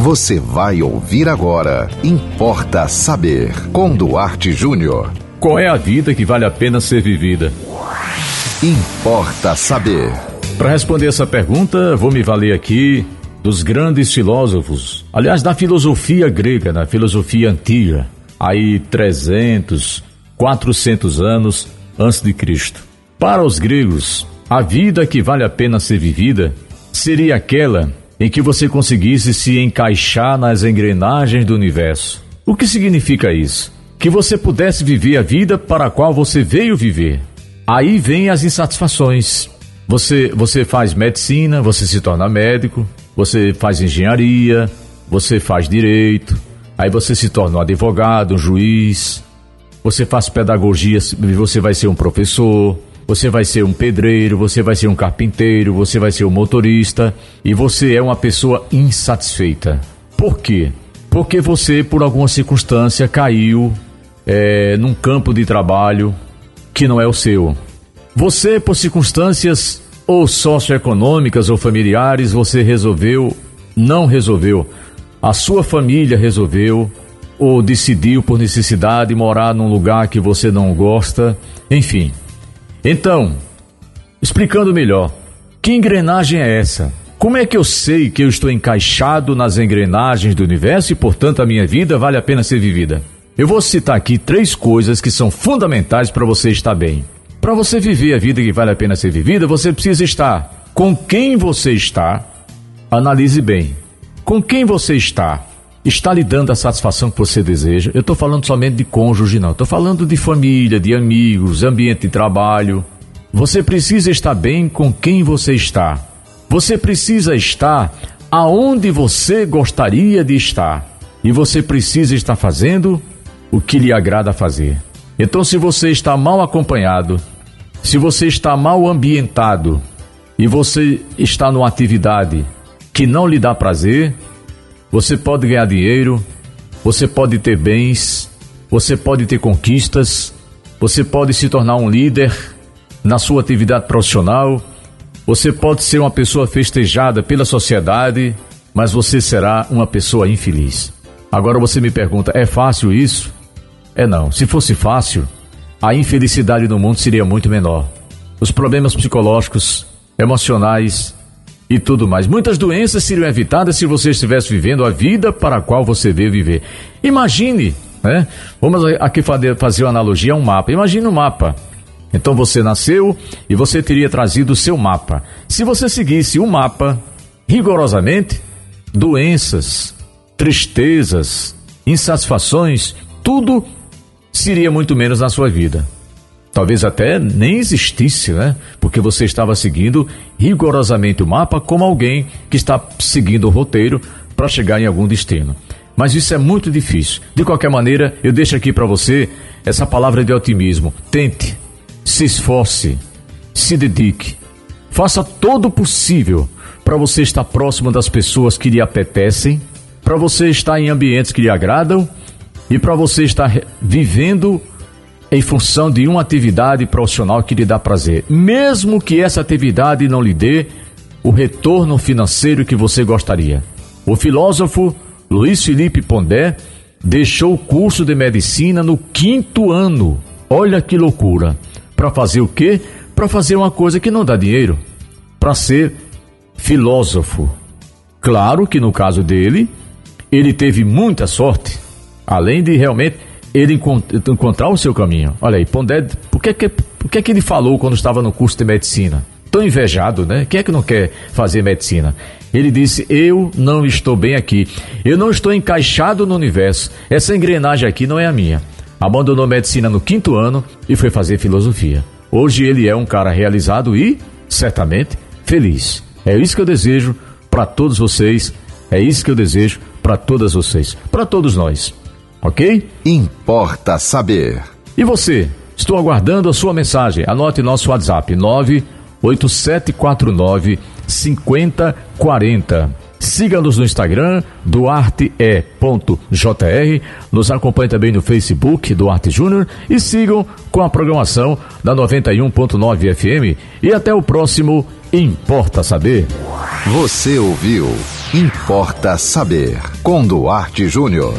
Você vai ouvir agora. Importa saber. Com Duarte Júnior. Qual é a vida que vale a pena ser vivida? Importa saber. Para responder essa pergunta, vou me valer aqui dos grandes filósofos, aliás, da filosofia grega, na filosofia antiga, aí 300, 400 anos antes de Cristo. Para os gregos, a vida que vale a pena ser vivida seria aquela em que você conseguisse se encaixar nas engrenagens do universo. O que significa isso? Que você pudesse viver a vida para a qual você veio viver. Aí vem as insatisfações. Você, você faz medicina, você se torna médico, você faz engenharia, você faz direito, aí você se torna um advogado, um juiz, você faz pedagogia, você vai ser um professor, você vai ser um pedreiro, você vai ser um carpinteiro, você vai ser um motorista e você é uma pessoa insatisfeita. Por quê? Porque você, por alguma circunstância, caiu é, num campo de trabalho que não é o seu. Você, por circunstâncias ou socioeconômicas ou familiares, você resolveu, não resolveu. A sua família resolveu ou decidiu por necessidade morar num lugar que você não gosta, enfim. Então, explicando melhor, que engrenagem é essa? Como é que eu sei que eu estou encaixado nas engrenagens do universo e, portanto, a minha vida vale a pena ser vivida? Eu vou citar aqui três coisas que são fundamentais para você estar bem. Para você viver a vida que vale a pena ser vivida, você precisa estar com quem você está. Analise bem. Com quem você está? Está lhe dando a satisfação que você deseja? Eu estou falando somente de cônjuge, não. Estou falando de família, de amigos, ambiente de trabalho. Você precisa estar bem com quem você está. Você precisa estar aonde você gostaria de estar. E você precisa estar fazendo o que lhe agrada fazer. Então, se você está mal acompanhado, se você está mal ambientado e você está numa atividade que não lhe dá prazer, você pode ganhar dinheiro, você pode ter bens, você pode ter conquistas, você pode se tornar um líder na sua atividade profissional, você pode ser uma pessoa festejada pela sociedade, mas você será uma pessoa infeliz. Agora você me pergunta: é fácil isso? É não. Se fosse fácil, a infelicidade no mundo seria muito menor. Os problemas psicológicos, emocionais, e tudo mais. Muitas doenças seriam evitadas se você estivesse vivendo a vida para a qual você veio viver. Imagine, né? Vamos aqui fazer uma analogia a um mapa. Imagine um mapa. Então você nasceu e você teria trazido o seu mapa. Se você seguisse o mapa rigorosamente, doenças, tristezas, insatisfações, tudo seria muito menos na sua vida talvez até nem existisse, né? Porque você estava seguindo rigorosamente o mapa como alguém que está seguindo o roteiro para chegar em algum destino. Mas isso é muito difícil. De qualquer maneira, eu deixo aqui para você essa palavra de otimismo. Tente, se esforce, se dedique, faça todo o possível para você estar próximo das pessoas que lhe apetecem, para você estar em ambientes que lhe agradam e para você estar vivendo em função de uma atividade profissional que lhe dá prazer, mesmo que essa atividade não lhe dê o retorno financeiro que você gostaria. O filósofo Luiz Felipe Pondé deixou o curso de medicina no quinto ano. Olha que loucura! Para fazer o quê? Para fazer uma coisa que não dá dinheiro. Para ser filósofo. Claro que no caso dele, ele teve muita sorte. Além de realmente ele encontrar o seu caminho. Olha aí, Pondé, por que, que, por que, que ele falou quando estava no curso de medicina? Tão invejado, né? Quem é que não quer fazer medicina? Ele disse: Eu não estou bem aqui. Eu não estou encaixado no universo. Essa engrenagem aqui não é a minha. Abandonou medicina no quinto ano e foi fazer filosofia. Hoje ele é um cara realizado e, certamente, feliz. É isso que eu desejo para todos vocês. É isso que eu desejo para todas vocês. Para todos nós ok? Importa saber. E você? Estou aguardando a sua mensagem. Anote nosso WhatsApp 98749 5040. Siga-nos no Instagram, duarte.jr. Nos acompanhe também no Facebook, Duarte Júnior. E sigam com a programação da 91.9 FM. E até o próximo Importa Saber. Você ouviu Importa Saber com Duarte Júnior.